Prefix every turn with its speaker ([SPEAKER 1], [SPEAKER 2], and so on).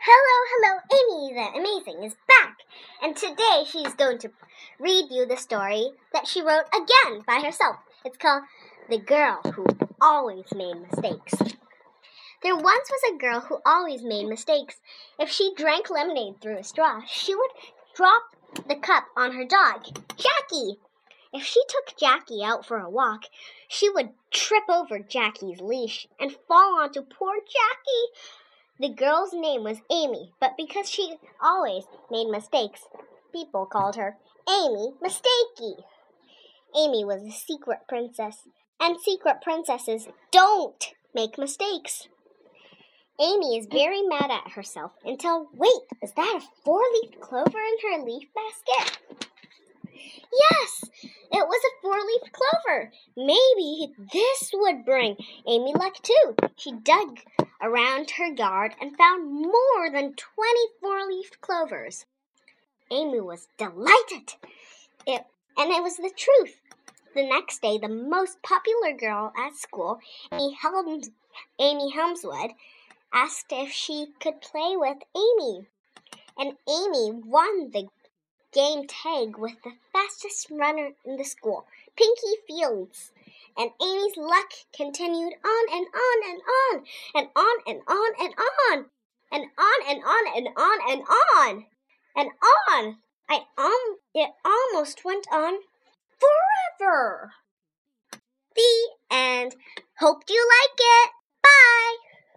[SPEAKER 1] Hello, hello, Amy the Amazing is back, and today she's going to read you the story that she wrote again by herself. It's called The Girl Who Always Made Mistakes. There once was a girl who always made mistakes. If she drank lemonade through a straw, she would drop the cup on her dog, Jackie. If she took Jackie out for a walk, she would trip over Jackie's leash and fall onto poor Jackie. The girl's name was Amy, but because she always made mistakes, people called her Amy Mistakey. Amy was a secret princess, and secret princesses don't make mistakes. Amy is very mad at herself until wait, is that a four leaf clover in her leaf basket? Yes, it was a four leaf clover. Maybe this would bring Amy luck too. She dug around her yard and found more than 24 leaf clovers. Amy was delighted. It, and it was the truth. The next day, the most popular girl at school, Amy, Helms, Amy Helmswood, asked if she could play with Amy. And Amy won the game tag with the fastest runner in the school, Pinky Fields. And Amy's luck continued on and on and on and on and on and on and on and on and on and on and on. I um it almost went on forever. The end. Hope you like it. Bye.